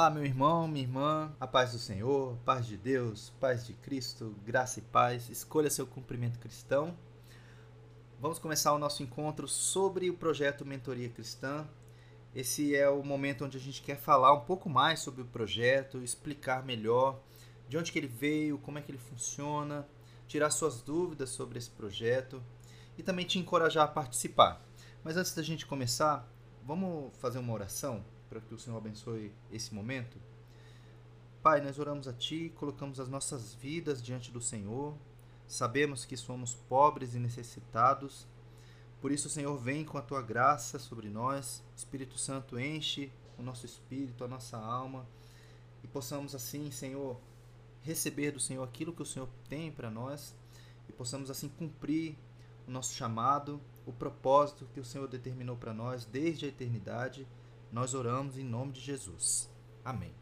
Olá, meu irmão, minha irmã, a paz do Senhor, paz de Deus, paz de Cristo, graça e paz. Escolha seu cumprimento cristão. Vamos começar o nosso encontro sobre o projeto Mentoria Cristã. Esse é o momento onde a gente quer falar um pouco mais sobre o projeto, explicar melhor de onde que ele veio, como é que ele funciona, tirar suas dúvidas sobre esse projeto e também te encorajar a participar. Mas antes da gente começar, vamos fazer uma oração para que o Senhor abençoe esse momento. Pai, nós oramos a Ti, colocamos as nossas vidas diante do Senhor, sabemos que somos pobres e necessitados, por isso, Senhor, vem com a Tua graça sobre nós, Espírito Santo, enche o nosso espírito, a nossa alma, e possamos assim, Senhor, receber do Senhor aquilo que o Senhor tem para nós, e possamos assim cumprir o nosso chamado, o propósito que o Senhor determinou para nós desde a eternidade nós oramos em nome de Jesus. Amém.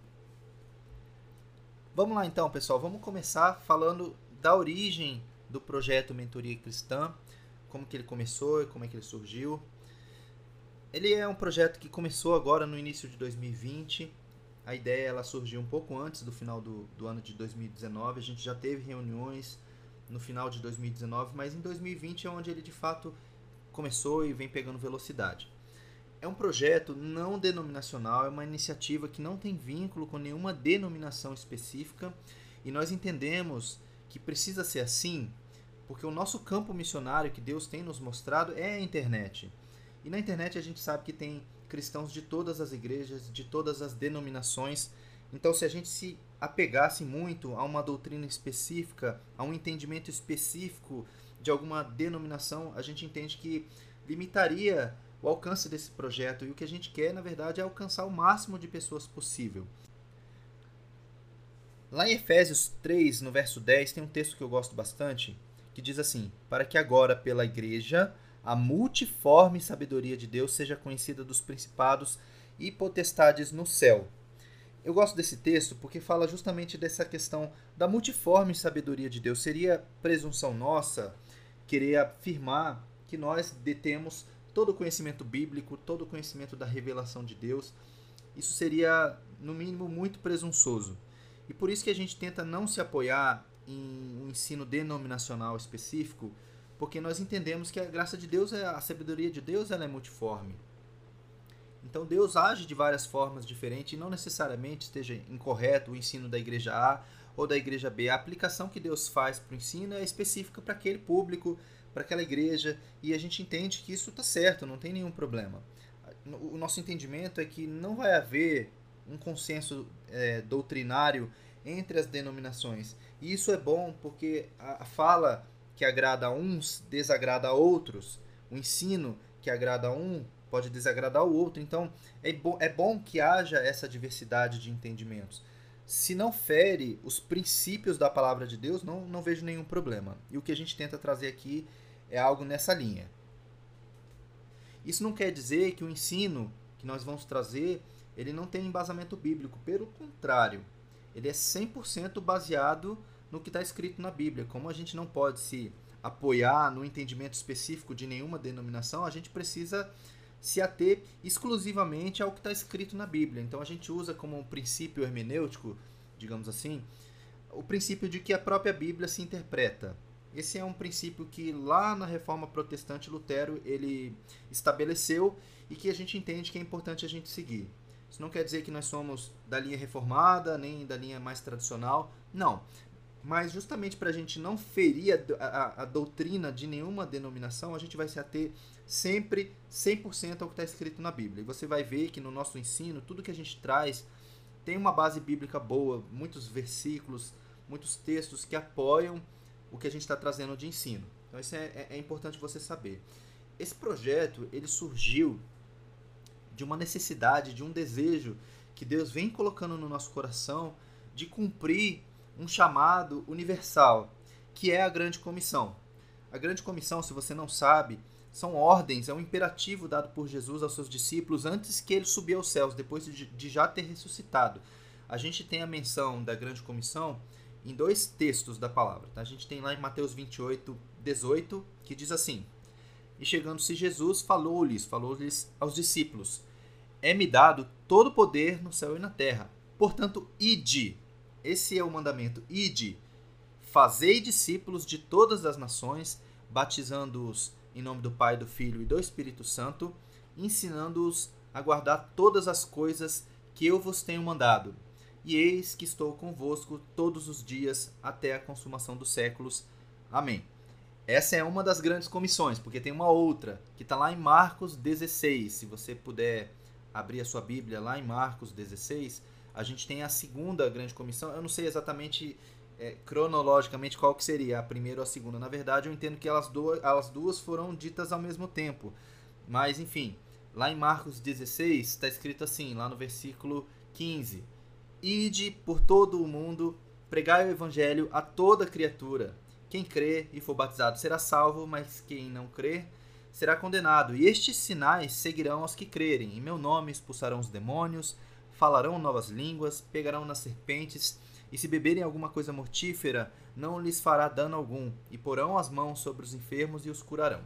Vamos lá então, pessoal. Vamos começar falando da origem do projeto Mentoria Cristã, como que ele começou e como é que ele surgiu. Ele é um projeto que começou agora no início de 2020. A ideia ela surgiu um pouco antes do final do, do ano de 2019. A gente já teve reuniões no final de 2019, mas em 2020 é onde ele de fato começou e vem pegando velocidade é um projeto não denominacional, é uma iniciativa que não tem vínculo com nenhuma denominação específica e nós entendemos que precisa ser assim porque o nosso campo missionário que Deus tem nos mostrado é a internet. E na internet a gente sabe que tem cristãos de todas as igrejas, de todas as denominações. Então, se a gente se apegasse muito a uma doutrina específica, a um entendimento específico de alguma denominação, a gente entende que limitaria o alcance desse projeto. E o que a gente quer, na verdade, é alcançar o máximo de pessoas possível. Lá em Efésios 3, no verso 10, tem um texto que eu gosto bastante, que diz assim: Para que agora, pela igreja, a multiforme sabedoria de Deus seja conhecida dos principados e potestades no céu. Eu gosto desse texto porque fala justamente dessa questão da multiforme sabedoria de Deus. Seria presunção nossa querer afirmar que nós detemos todo o conhecimento bíblico, todo o conhecimento da revelação de Deus. Isso seria, no mínimo, muito presunçoso. E por isso que a gente tenta não se apoiar em um ensino denominacional específico, porque nós entendemos que a graça de Deus, é a sabedoria de Deus, ela é multiforme. Então Deus age de várias formas diferentes e não necessariamente esteja incorreto o ensino da igreja A ou da igreja B. A aplicação que Deus faz para o ensino é específica para aquele público, para aquela igreja e a gente entende que isso está certo, não tem nenhum problema. O nosso entendimento é que não vai haver um consenso é, doutrinário entre as denominações. E isso é bom porque a fala que agrada a uns desagrada a outros, o ensino que agrada a um pode desagradar o outro. Então é é bom que haja essa diversidade de entendimentos. Se não fere os princípios da palavra de Deus, não, não vejo nenhum problema. E o que a gente tenta trazer aqui é algo nessa linha. Isso não quer dizer que o ensino que nós vamos trazer ele não tem embasamento bíblico. Pelo contrário, ele é 100% baseado no que está escrito na Bíblia. Como a gente não pode se apoiar no entendimento específico de nenhuma denominação, a gente precisa se ater exclusivamente ao que está escrito na Bíblia. Então a gente usa como um princípio hermenêutico, digamos assim, o princípio de que a própria Bíblia se interpreta. Esse é um princípio que lá na Reforma Protestante Lutero ele estabeleceu e que a gente entende que é importante a gente seguir. Isso não quer dizer que nós somos da linha reformada, nem da linha mais tradicional, não. Mas justamente para a gente não ferir a, a, a, doutrina de nenhuma denominação, a gente vai se ater sempre 100% ao que está escrito na Bíblia. E você vai ver que no nosso ensino, tudo que a gente traz tem uma base bíblica boa, muitos versículos, muitos textos que apoiam o que a gente está trazendo de ensino. Então isso é, é, é importante você saber. Esse projeto ele surgiu de uma necessidade, de um desejo que Deus vem colocando no nosso coração de cumprir um chamado universal, que é a grande comissão. A grande comissão, se você não sabe, são ordens, é um imperativo dado por Jesus aos seus discípulos antes que ele subir aos céus, depois de, já ter ressuscitado. A gente tem a menção da grande comissão em dois textos da palavra. Tá? A gente tem lá em Mateus 28, 18, que diz assim: E chegando-se Jesus, falou-lhes, falou-lhes aos discípulos: É-me dado todo o poder no céu e na terra. Portanto, ide. Esse é o mandamento. Ide. Fazei discípulos de todas as nações, batizando-os em nome do Pai, do Filho e do Espírito Santo, ensinando-os a guardar todas as coisas que eu vos tenho mandado. E eis que estou convosco todos os dias até a consumação dos séculos. Amém. Essa é uma das grandes comissões, porque tem uma outra que está lá em Marcos 16. Se você puder abrir a sua Bíblia lá em Marcos 16, a gente tem a segunda grande comissão. Eu não sei exatamente é, cronologicamente qual que seria, a primeira ou a segunda. Na verdade, eu entendo que elas duas, elas duas foram ditas ao mesmo tempo. Mas, enfim, lá em Marcos 16 está escrito assim, lá no versículo 15: Ide por todo o mundo, pregai o evangelho a toda criatura. Quem crê e for batizado será salvo, mas quem não crer será condenado. E estes sinais seguirão aos que crerem. Em meu nome expulsarão os demônios, falarão novas línguas, pegarão nas serpentes, e se beberem alguma coisa mortífera, não lhes fará dano algum, e porão as mãos sobre os enfermos e os curarão.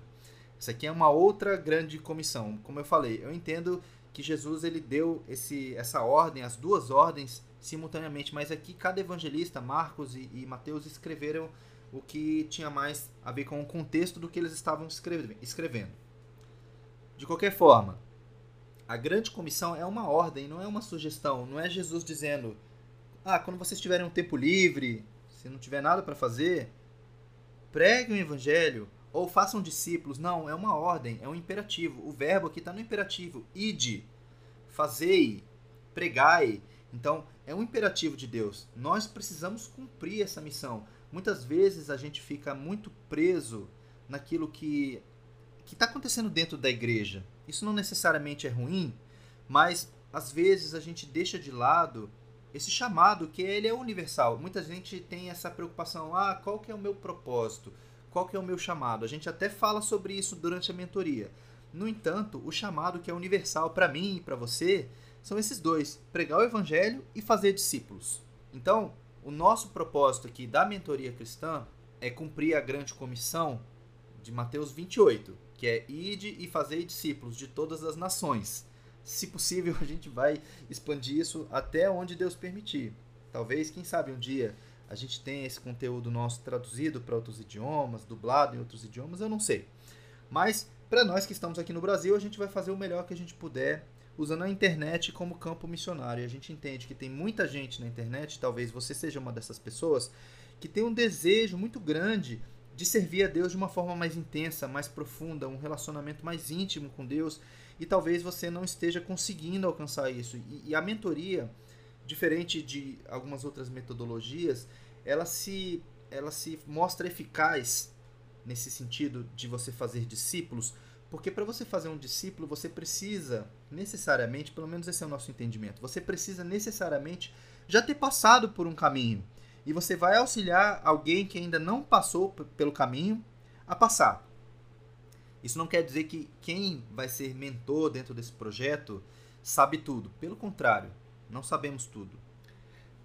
Isso aqui é uma outra grande comissão. Como eu falei, eu entendo que Jesus ele deu esse, essa ordem, as duas ordens simultaneamente, mas aqui cada evangelista, Marcos e, e Mateus, escreveram o que tinha mais a ver com o contexto do que eles estavam escrevendo. De qualquer forma, a grande comissão é uma ordem, não é uma sugestão. Não é Jesus dizendo: ah, quando vocês tiverem um tempo livre, se não tiver nada para fazer, preguem o evangelho ou façam discípulos. Não, é uma ordem, é um imperativo. O verbo aqui está no imperativo: ide, fazei, pregai. Então, é um imperativo de Deus. Nós precisamos cumprir essa missão. Muitas vezes a gente fica muito preso naquilo que que está acontecendo dentro da igreja. Isso não necessariamente é ruim, mas às vezes a gente deixa de lado esse chamado que ele é universal. Muita gente tem essa preocupação, ah, qual que é o meu propósito? Qual que é o meu chamado? A gente até fala sobre isso durante a mentoria. No entanto, o chamado que é universal para mim e para você são esses dois: pregar o evangelho e fazer discípulos. Então, o nosso propósito aqui da mentoria cristã é cumprir a grande comissão de Mateus 28, que é ide e fazer discípulos de todas as nações. Se possível, a gente vai expandir isso até onde Deus permitir. Talvez, quem sabe, um dia a gente tenha esse conteúdo nosso traduzido para outros idiomas, dublado em outros idiomas, eu não sei. Mas, para nós que estamos aqui no Brasil, a gente vai fazer o melhor que a gente puder usando a internet como campo missionário. E a gente entende que tem muita gente na internet, talvez você seja uma dessas pessoas, que tem um desejo muito grande de servir a Deus de uma forma mais intensa, mais profunda, um relacionamento mais íntimo com Deus, e talvez você não esteja conseguindo alcançar isso. E, e a mentoria, diferente de algumas outras metodologias, ela se, ela se mostra eficaz nesse sentido de você fazer discípulos porque para você fazer um discípulo, você precisa necessariamente, pelo menos esse é o nosso entendimento, você precisa necessariamente já ter passado por um caminho. E você vai auxiliar alguém que ainda não passou pelo caminho a passar. Isso não quer dizer que quem vai ser mentor dentro desse projeto sabe tudo. Pelo contrário, não sabemos tudo.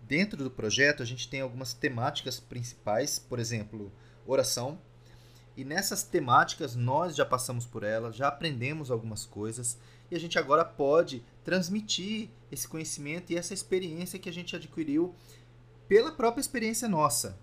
Dentro do projeto, a gente tem algumas temáticas principais, por exemplo, oração, e nessas temáticas nós já passamos por elas, já aprendemos algumas coisas e a gente agora pode transmitir esse conhecimento e essa experiência que a gente adquiriu pela própria experiência nossa.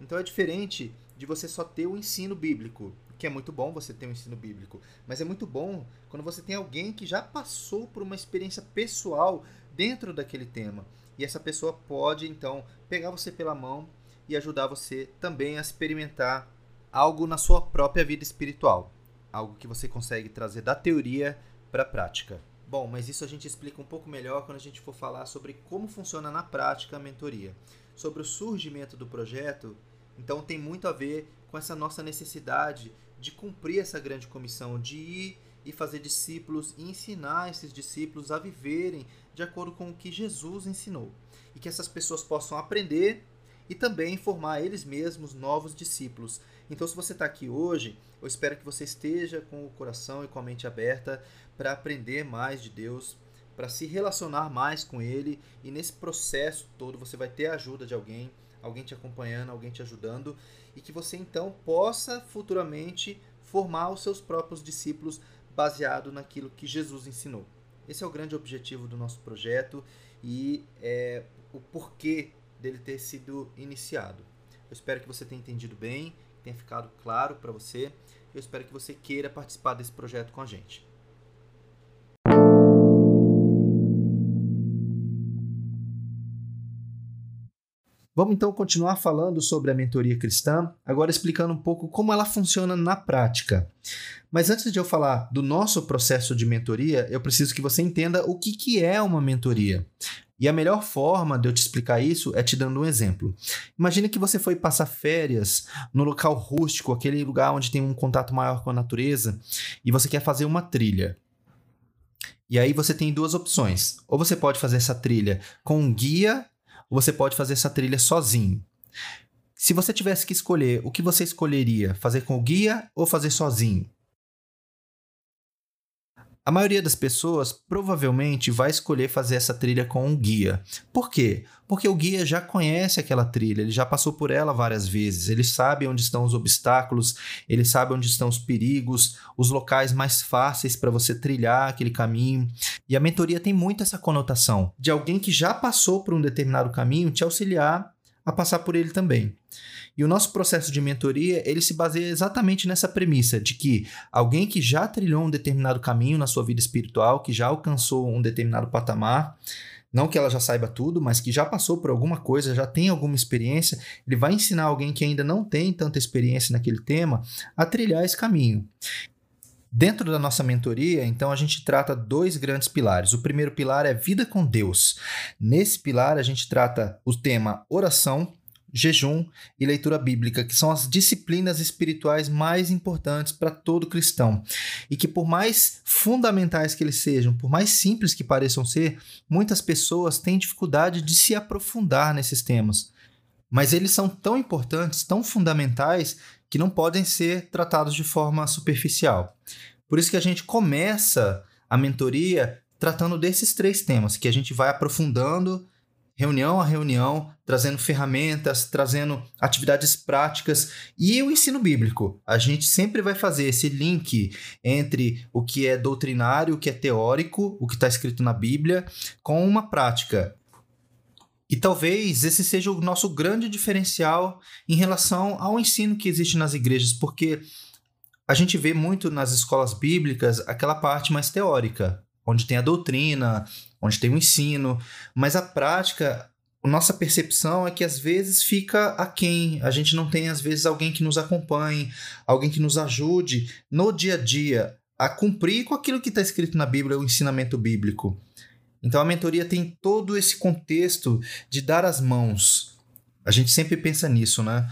Então é diferente de você só ter o ensino bíblico, que é muito bom você ter um ensino bíblico, mas é muito bom quando você tem alguém que já passou por uma experiência pessoal dentro daquele tema. E essa pessoa pode então pegar você pela mão e ajudar você também a experimentar algo na sua própria vida espiritual, algo que você consegue trazer da teoria para a prática. Bom, mas isso a gente explica um pouco melhor quando a gente for falar sobre como funciona na prática a mentoria. Sobre o surgimento do projeto, então tem muito a ver com essa nossa necessidade de cumprir essa grande comissão, de ir e fazer discípulos e ensinar esses discípulos a viverem de acordo com o que Jesus ensinou. E que essas pessoas possam aprender e também formar eles mesmos novos discípulos, então, se você está aqui hoje, eu espero que você esteja com o coração e com a mente aberta para aprender mais de Deus, para se relacionar mais com Ele e nesse processo todo você vai ter a ajuda de alguém, alguém te acompanhando, alguém te ajudando e que você então possa futuramente formar os seus próprios discípulos baseado naquilo que Jesus ensinou. Esse é o grande objetivo do nosso projeto e é, o porquê dele ter sido iniciado. Eu espero que você tenha entendido bem, tenha ficado claro para você. Eu espero que você queira participar desse projeto com a gente. Vamos então continuar falando sobre a mentoria cristã, agora explicando um pouco como ela funciona na prática. Mas antes de eu falar do nosso processo de mentoria, eu preciso que você entenda o que, que é uma mentoria. E a melhor forma de eu te explicar isso é te dando um exemplo. Imagina que você foi passar férias no local rústico, aquele lugar onde tem um contato maior com a natureza, e você quer fazer uma trilha. E aí você tem duas opções. Ou você pode fazer essa trilha com um guia ou você pode fazer essa trilha sozinho. Se você tivesse que escolher, o que você escolheria? Fazer com o guia ou fazer sozinho? A maioria das pessoas provavelmente vai escolher fazer essa trilha com um guia. Por quê? Porque o guia já conhece aquela trilha, ele já passou por ela várias vezes, ele sabe onde estão os obstáculos, ele sabe onde estão os perigos, os locais mais fáceis para você trilhar aquele caminho. E a mentoria tem muito essa conotação de alguém que já passou por um determinado caminho te auxiliar a passar por ele também. E o nosso processo de mentoria, ele se baseia exatamente nessa premissa de que alguém que já trilhou um determinado caminho na sua vida espiritual, que já alcançou um determinado patamar, não que ela já saiba tudo, mas que já passou por alguma coisa, já tem alguma experiência, ele vai ensinar alguém que ainda não tem tanta experiência naquele tema a trilhar esse caminho. Dentro da nossa mentoria, então, a gente trata dois grandes pilares. O primeiro pilar é vida com Deus. Nesse pilar, a gente trata o tema oração, jejum e leitura bíblica, que são as disciplinas espirituais mais importantes para todo cristão. E que, por mais fundamentais que eles sejam, por mais simples que pareçam ser, muitas pessoas têm dificuldade de se aprofundar nesses temas. Mas eles são tão importantes, tão fundamentais, que não podem ser tratados de forma superficial. Por isso que a gente começa a mentoria tratando desses três temas, que a gente vai aprofundando reunião a reunião, trazendo ferramentas, trazendo atividades práticas e o ensino bíblico. A gente sempre vai fazer esse link entre o que é doutrinário, o que é teórico, o que está escrito na Bíblia, com uma prática. E talvez esse seja o nosso grande diferencial em relação ao ensino que existe nas igrejas, porque a gente vê muito nas escolas bíblicas aquela parte mais teórica, onde tem a doutrina, onde tem o ensino, mas a prática, a nossa percepção é que às vezes fica aquém. A gente não tem, às vezes, alguém que nos acompanhe, alguém que nos ajude no dia a dia a cumprir com aquilo que está escrito na Bíblia, o ensinamento bíblico. Então a mentoria tem todo esse contexto de dar as mãos. A gente sempre pensa nisso, né?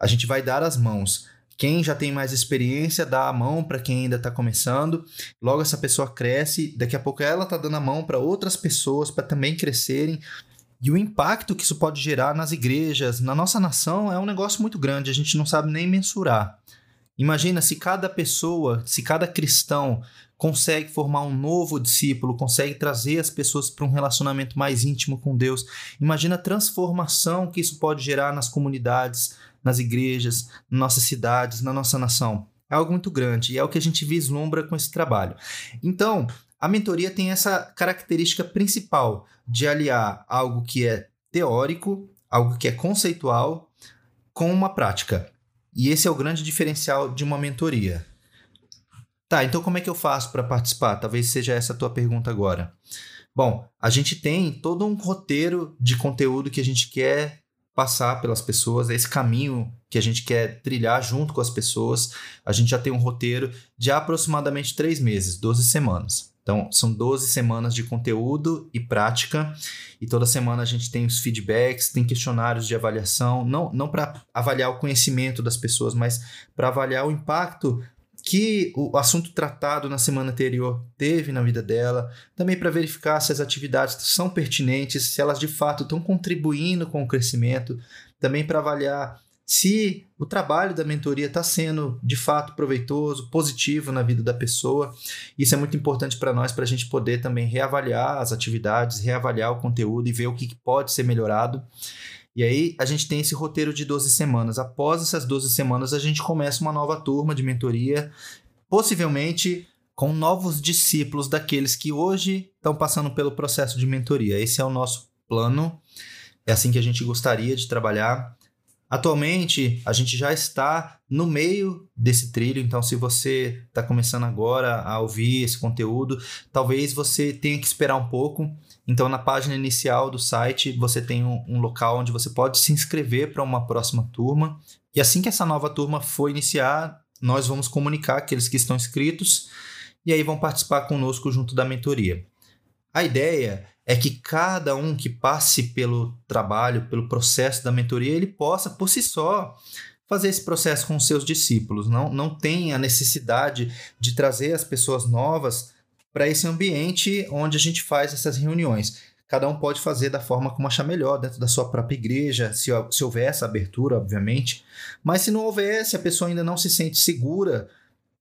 A gente vai dar as mãos. Quem já tem mais experiência dá a mão para quem ainda está começando. Logo essa pessoa cresce, daqui a pouco ela está dando a mão para outras pessoas para também crescerem. E o impacto que isso pode gerar nas igrejas, na nossa nação, é um negócio muito grande, a gente não sabe nem mensurar. Imagina se cada pessoa, se cada cristão consegue formar um novo discípulo, consegue trazer as pessoas para um relacionamento mais íntimo com Deus. Imagina a transformação que isso pode gerar nas comunidades, nas igrejas, nas nossas cidades, na nossa nação. É algo muito grande e é o que a gente vislumbra com esse trabalho. Então, a mentoria tem essa característica principal de aliar algo que é teórico, algo que é conceitual, com uma prática. E esse é o grande diferencial de uma mentoria. Tá, então como é que eu faço para participar? Talvez seja essa a tua pergunta agora. Bom, a gente tem todo um roteiro de conteúdo que a gente quer passar pelas pessoas, esse caminho que a gente quer trilhar junto com as pessoas. A gente já tem um roteiro de aproximadamente três meses, 12 semanas. Então, são 12 semanas de conteúdo e prática, e toda semana a gente tem os feedbacks, tem questionários de avaliação, não, não para avaliar o conhecimento das pessoas, mas para avaliar o impacto que o assunto tratado na semana anterior teve na vida dela, também para verificar se as atividades são pertinentes, se elas de fato estão contribuindo com o crescimento, também para avaliar se o trabalho da mentoria está sendo de fato proveitoso, positivo na vida da pessoa. Isso é muito importante para nós, para a gente poder também reavaliar as atividades, reavaliar o conteúdo e ver o que pode ser melhorado. E aí a gente tem esse roteiro de 12 semanas. Após essas 12 semanas, a gente começa uma nova turma de mentoria, possivelmente com novos discípulos daqueles que hoje estão passando pelo processo de mentoria. Esse é o nosso plano, é assim que a gente gostaria de trabalhar. Atualmente, a gente já está no meio desse trilho, então, se você está começando agora a ouvir esse conteúdo, talvez você tenha que esperar um pouco. Então, na página inicial do site, você tem um, um local onde você pode se inscrever para uma próxima turma. E assim que essa nova turma for iniciar, nós vamos comunicar aqueles que estão inscritos e aí vão participar conosco junto da mentoria. A ideia é que cada um que passe pelo trabalho, pelo processo da mentoria, ele possa por si só fazer esse processo com os seus discípulos. Não, não tem a necessidade de trazer as pessoas novas para esse ambiente onde a gente faz essas reuniões. Cada um pode fazer da forma como achar melhor, dentro da sua própria igreja, se, se houver essa abertura, obviamente. Mas se não houver, se a pessoa ainda não se sente segura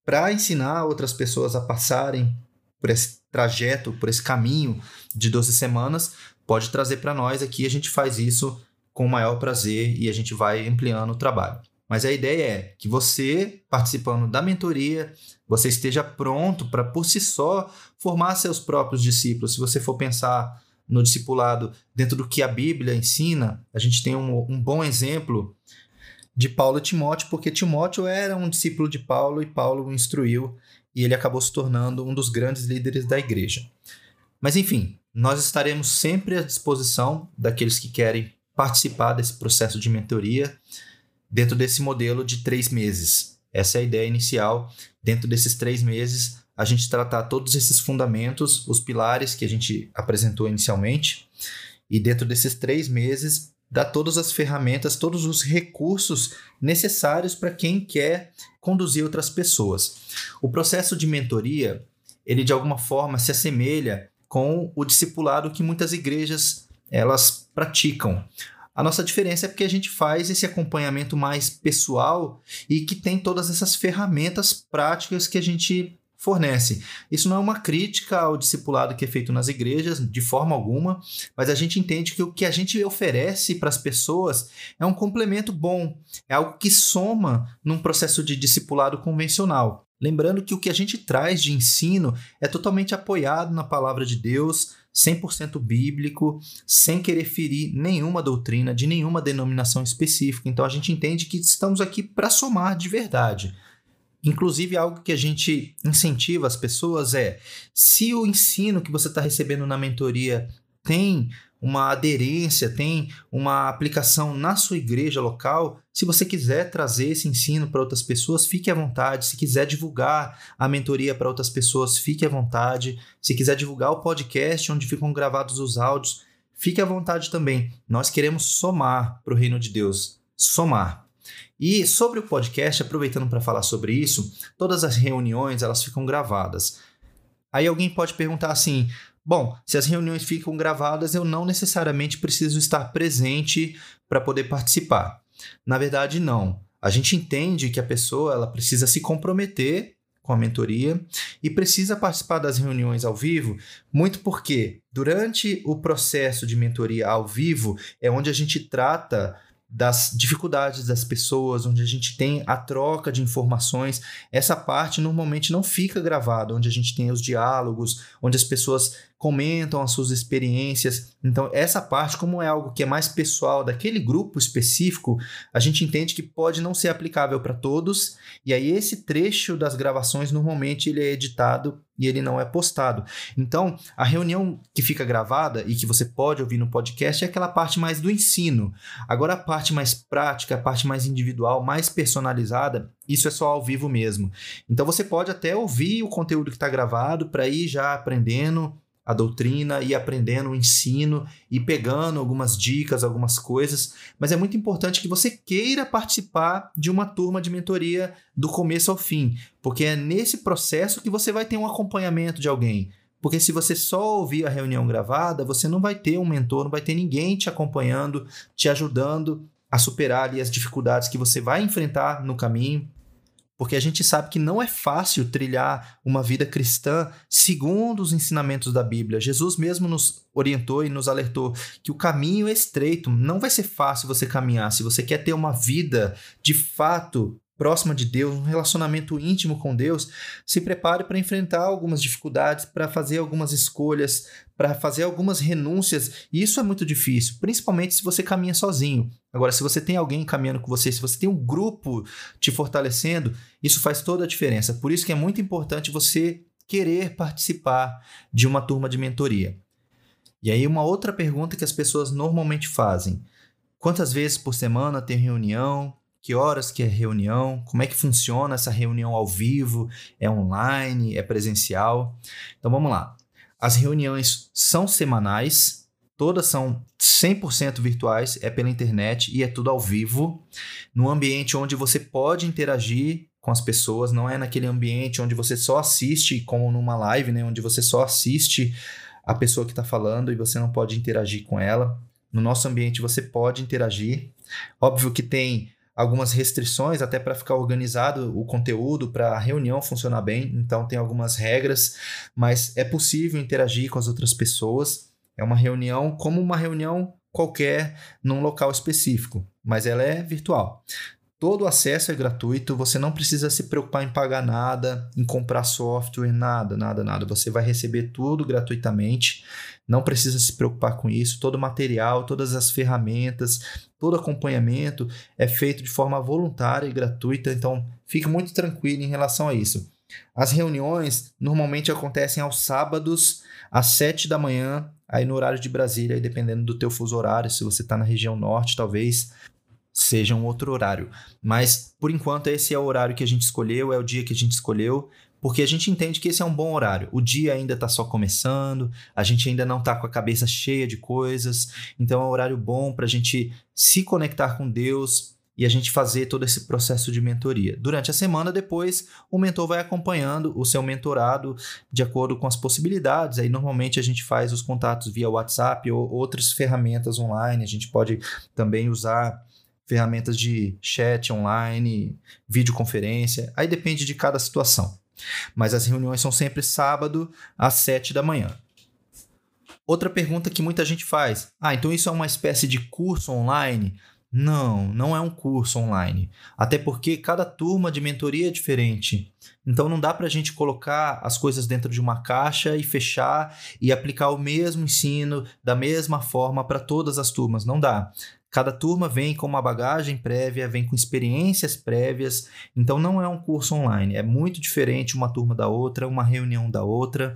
para ensinar outras pessoas a passarem por esse trajeto, por esse caminho de 12 semanas, pode trazer para nós aqui. A gente faz isso com o maior prazer e a gente vai ampliando o trabalho. Mas a ideia é que você, participando da mentoria, você esteja pronto para, por si só, formar seus próprios discípulos. Se você for pensar no discipulado dentro do que a Bíblia ensina, a gente tem um, um bom exemplo de Paulo e Timóteo, porque Timóteo era um discípulo de Paulo e Paulo o instruiu e ele acabou se tornando um dos grandes líderes da igreja. Mas enfim, nós estaremos sempre à disposição daqueles que querem participar desse processo de mentoria dentro desse modelo de três meses. Essa é a ideia inicial. Dentro desses três meses, a gente tratar todos esses fundamentos, os pilares que a gente apresentou inicialmente, e dentro desses três meses, dar todas as ferramentas, todos os recursos necessários para quem quer conduzir outras pessoas. O processo de mentoria, ele de alguma forma se assemelha com o discipulado que muitas igrejas elas praticam. A nossa diferença é porque a gente faz esse acompanhamento mais pessoal e que tem todas essas ferramentas práticas que a gente fornece. Isso não é uma crítica ao discipulado que é feito nas igrejas, de forma alguma, mas a gente entende que o que a gente oferece para as pessoas é um complemento bom, é algo que soma num processo de discipulado convencional. Lembrando que o que a gente traz de ensino é totalmente apoiado na palavra de Deus, 100% bíblico, sem querer ferir nenhuma doutrina de nenhuma denominação específica. Então a gente entende que estamos aqui para somar de verdade. Inclusive, algo que a gente incentiva as pessoas é: se o ensino que você está recebendo na mentoria tem uma aderência, tem uma aplicação na sua igreja local, se você quiser trazer esse ensino para outras pessoas, fique à vontade. Se quiser divulgar a mentoria para outras pessoas, fique à vontade. Se quiser divulgar o podcast onde ficam gravados os áudios, fique à vontade também. Nós queremos somar para o reino de Deus. Somar. E sobre o podcast, aproveitando para falar sobre isso, todas as reuniões elas ficam gravadas. Aí alguém pode perguntar assim: bom, se as reuniões ficam gravadas, eu não necessariamente preciso estar presente para poder participar. Na verdade, não. A gente entende que a pessoa ela precisa se comprometer com a mentoria e precisa participar das reuniões ao vivo, muito porque durante o processo de mentoria ao vivo é onde a gente trata das dificuldades das pessoas, onde a gente tem a troca de informações. Essa parte normalmente não fica gravada, onde a gente tem os diálogos, onde as pessoas comentam as suas experiências. Então, essa parte, como é algo que é mais pessoal daquele grupo específico, a gente entende que pode não ser aplicável para todos. E aí, esse trecho das gravações, normalmente, ele é editado e ele não é postado. Então, a reunião que fica gravada e que você pode ouvir no podcast é aquela parte mais do ensino. Agora, a parte mais prática, a parte mais individual, mais personalizada, isso é só ao vivo mesmo. Então, você pode até ouvir o conteúdo que está gravado para ir já aprendendo a doutrina e aprendendo o ensino e pegando algumas dicas, algumas coisas, mas é muito importante que você queira participar de uma turma de mentoria do começo ao fim, porque é nesse processo que você vai ter um acompanhamento de alguém. Porque se você só ouvir a reunião gravada, você não vai ter um mentor, não vai ter ninguém te acompanhando, te ajudando a superar ali, as dificuldades que você vai enfrentar no caminho porque a gente sabe que não é fácil trilhar uma vida cristã segundo os ensinamentos da Bíblia. Jesus mesmo nos orientou e nos alertou que o caminho é estreito, não vai ser fácil você caminhar. Se você quer ter uma vida de fato próxima de Deus, um relacionamento íntimo com Deus, se prepare para enfrentar algumas dificuldades, para fazer algumas escolhas, para fazer algumas renúncias. E isso é muito difícil, principalmente se você caminha sozinho. Agora, se você tem alguém caminhando com você, se você tem um grupo te fortalecendo, isso faz toda a diferença. Por isso que é muito importante você querer participar de uma turma de mentoria. E aí, uma outra pergunta que as pessoas normalmente fazem: quantas vezes por semana tem reunião? Que horas que é reunião? Como é que funciona essa reunião ao vivo? É online? É presencial? Então vamos lá. As reuniões são semanais, todas são 100% virtuais, é pela internet e é tudo ao vivo, no ambiente onde você pode interagir com as pessoas, não é naquele ambiente onde você só assiste, como numa live, né, onde você só assiste a pessoa que está falando e você não pode interagir com ela. No nosso ambiente você pode interagir. Óbvio que tem algumas restrições até para ficar organizado o conteúdo, para a reunião funcionar bem, então tem algumas regras, mas é possível interagir com as outras pessoas. É uma reunião como uma reunião qualquer num local específico, mas ela é virtual. Todo o acesso é gratuito, você não precisa se preocupar em pagar nada, em comprar software, nada, nada, nada. Você vai receber tudo gratuitamente, não precisa se preocupar com isso. Todo o material, todas as ferramentas, todo acompanhamento é feito de forma voluntária e gratuita, então fique muito tranquilo em relação a isso. As reuniões normalmente acontecem aos sábados, às 7 da manhã, aí no horário de Brasília, dependendo do teu fuso horário, se você está na região norte, talvez seja um outro horário. Mas, por enquanto, esse é o horário que a gente escolheu, é o dia que a gente escolheu, porque a gente entende que esse é um bom horário. O dia ainda está só começando, a gente ainda não está com a cabeça cheia de coisas, então é um horário bom para a gente se conectar com Deus e a gente fazer todo esse processo de mentoria. Durante a semana, depois, o mentor vai acompanhando o seu mentorado de acordo com as possibilidades. Aí, normalmente, a gente faz os contatos via WhatsApp ou outras ferramentas online. A gente pode também usar ferramentas de chat online, videoconferência, aí depende de cada situação. Mas as reuniões são sempre sábado às 7 da manhã. Outra pergunta que muita gente faz: ah, então isso é uma espécie de curso online? Não, não é um curso online. Até porque cada turma de mentoria é diferente. Então não dá para a gente colocar as coisas dentro de uma caixa e fechar e aplicar o mesmo ensino da mesma forma para todas as turmas. Não dá. Cada turma vem com uma bagagem prévia, vem com experiências prévias, então não é um curso online, é muito diferente uma turma da outra, uma reunião da outra.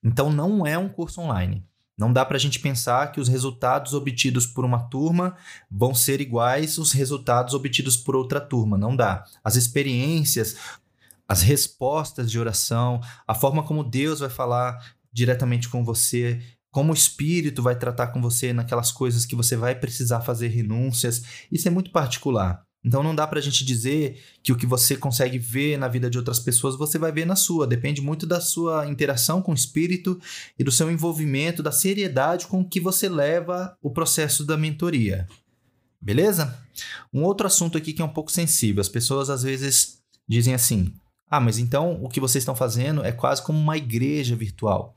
Então não é um curso online. Não dá para a gente pensar que os resultados obtidos por uma turma vão ser iguais aos resultados obtidos por outra turma. Não dá. As experiências, as respostas de oração, a forma como Deus vai falar diretamente com você como o espírito vai tratar com você naquelas coisas que você vai precisar fazer renúncias. Isso é muito particular. Então não dá para a gente dizer que o que você consegue ver na vida de outras pessoas você vai ver na sua. Depende muito da sua interação com o espírito e do seu envolvimento, da seriedade com que você leva o processo da mentoria. Beleza? Um outro assunto aqui que é um pouco sensível. As pessoas às vezes dizem assim: ah, mas então o que vocês estão fazendo é quase como uma igreja virtual.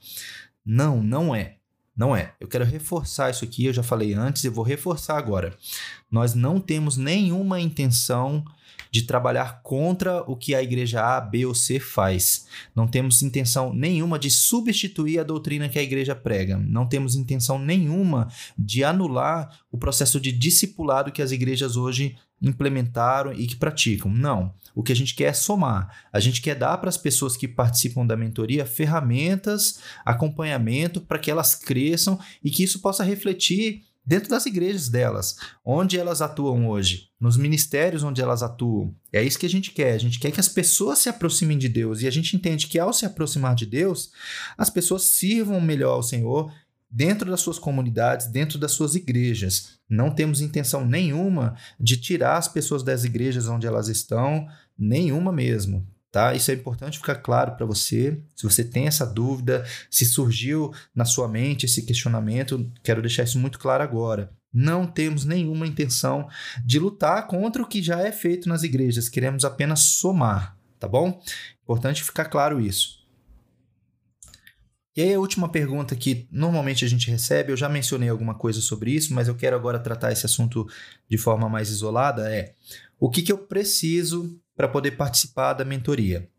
Não, não é. Não é. Eu quero reforçar isso aqui, eu já falei antes e vou reforçar agora. Nós não temos nenhuma intenção de trabalhar contra o que a igreja A, B ou C faz. Não temos intenção nenhuma de substituir a doutrina que a igreja prega. Não temos intenção nenhuma de anular o processo de discipulado que as igrejas hoje implementaram e que praticam. Não. O que a gente quer é somar. A gente quer dar para as pessoas que participam da mentoria ferramentas, acompanhamento para que elas cresçam e que isso possa refletir dentro das igrejas delas, onde elas atuam hoje, nos ministérios onde elas atuam. É isso que a gente quer. A gente quer que as pessoas se aproximem de Deus e a gente entende que ao se aproximar de Deus, as pessoas sirvam melhor ao Senhor dentro das suas comunidades, dentro das suas igrejas. Não temos intenção nenhuma de tirar as pessoas das igrejas onde elas estão, nenhuma mesmo. Tá? Isso é importante ficar claro para você. Se você tem essa dúvida, se surgiu na sua mente esse questionamento, quero deixar isso muito claro agora. Não temos nenhuma intenção de lutar contra o que já é feito nas igrejas, queremos apenas somar, tá bom? Importante ficar claro isso. E aí a última pergunta que normalmente a gente recebe, eu já mencionei alguma coisa sobre isso, mas eu quero agora tratar esse assunto de forma mais isolada, é o que, que eu preciso para poder participar da mentoria?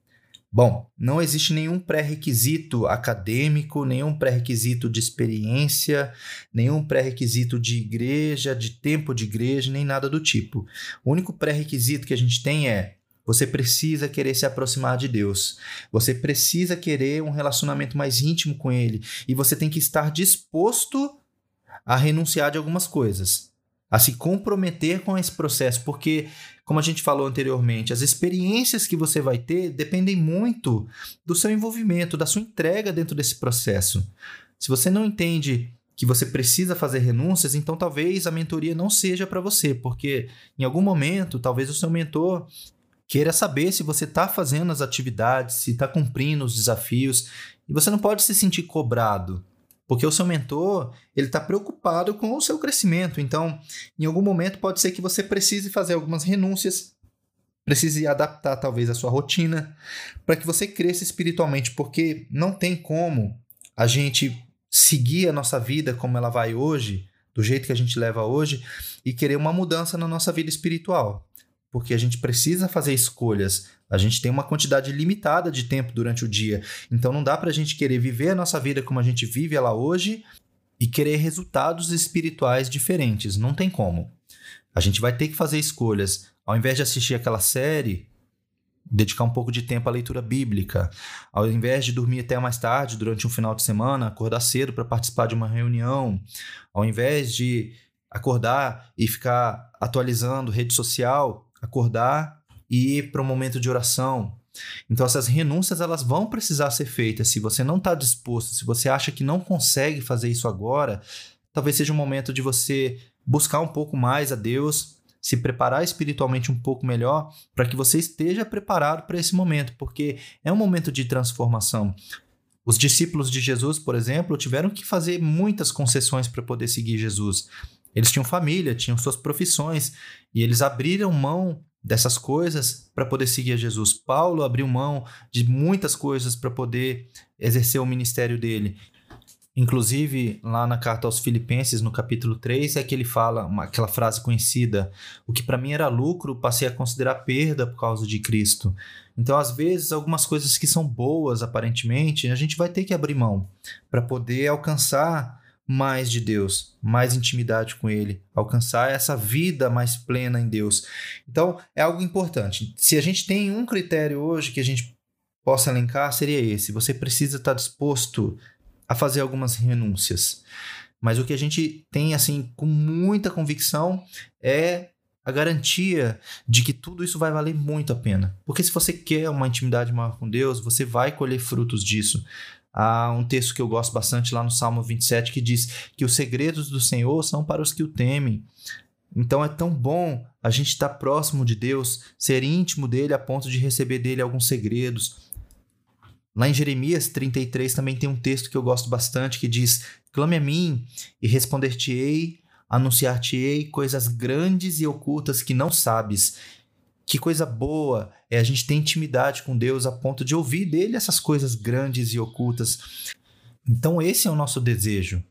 Bom, não existe nenhum pré-requisito acadêmico, nenhum pré-requisito de experiência, nenhum pré-requisito de igreja, de tempo de igreja, nem nada do tipo. O único pré-requisito que a gente tem é você precisa querer se aproximar de Deus. Você precisa querer um relacionamento mais íntimo com Ele. E você tem que estar disposto a renunciar de algumas coisas, a se comprometer com esse processo, porque, como a gente falou anteriormente, as experiências que você vai ter dependem muito do seu envolvimento, da sua entrega dentro desse processo. Se você não entende que você precisa fazer renúncias, então talvez a mentoria não seja para você, porque em algum momento, talvez o seu mentor queira saber se você está fazendo as atividades, se está cumprindo os desafios, e você não pode se sentir cobrado, porque o seu mentor ele está preocupado com o seu crescimento. Então, em algum momento pode ser que você precise fazer algumas renúncias, precise adaptar talvez a sua rotina para que você cresça espiritualmente, porque não tem como a gente seguir a nossa vida como ela vai hoje, do jeito que a gente leva hoje, e querer uma mudança na nossa vida espiritual porque a gente precisa fazer escolhas. A gente tem uma quantidade limitada de tempo durante o dia. Então não dá para a gente querer viver a nossa vida como a gente vive ela hoje e querer resultados espirituais diferentes. Não tem como. A gente vai ter que fazer escolhas. Ao invés de assistir aquela série, dedicar um pouco de tempo à leitura bíblica. Ao invés de dormir até mais tarde durante um final de semana, acordar cedo para participar de uma reunião. Ao invés de acordar e ficar atualizando rede social, acordar e ir para um momento de oração. Então essas renúncias elas vão precisar ser feitas. Se você não está disposto, se você acha que não consegue fazer isso agora, talvez seja um momento de você buscar um pouco mais a Deus, se preparar espiritualmente um pouco melhor, para que você esteja preparado para esse momento, porque é um momento de transformação. Os discípulos de Jesus, por exemplo, tiveram que fazer muitas concessões para poder seguir Jesus. Eles tinham família, tinham suas profissões e eles abriram mão dessas coisas para poder seguir a Jesus. Paulo abriu mão de muitas coisas para poder exercer o ministério dele. Inclusive, lá na carta aos Filipenses, no capítulo 3, é que ele fala uma, aquela frase conhecida: O que para mim era lucro, passei a considerar perda por causa de Cristo. Então, às vezes, algumas coisas que são boas aparentemente, a gente vai ter que abrir mão para poder alcançar mais de Deus, mais intimidade com Ele, alcançar essa vida mais plena em Deus. Então, é algo importante. Se a gente tem um critério hoje que a gente possa elencar, seria esse: você precisa estar disposto a fazer algumas renúncias. Mas o que a gente tem, assim, com muita convicção é a garantia de que tudo isso vai valer muito a pena. Porque se você quer uma intimidade maior com Deus, você vai colher frutos disso. Há um texto que eu gosto bastante lá no Salmo 27 que diz que os segredos do Senhor são para os que o temem. Então é tão bom a gente estar próximo de Deus, ser íntimo dele a ponto de receber dele alguns segredos. Lá em Jeremias 33 também tem um texto que eu gosto bastante que diz: Clame a mim e responder-te-ei, anunciar-te-ei coisas grandes e ocultas que não sabes, que coisa boa é a gente ter intimidade com Deus a ponto de ouvir dele essas coisas grandes e ocultas. Então, esse é o nosso desejo.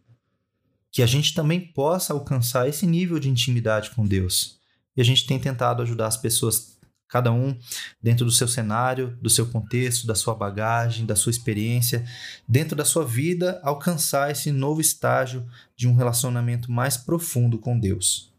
Que a gente também possa alcançar esse nível de intimidade com Deus. E a gente tem tentado ajudar as pessoas, cada um dentro do seu cenário, do seu contexto, da sua bagagem, da sua experiência, dentro da sua vida, alcançar esse novo estágio de um relacionamento mais profundo com Deus.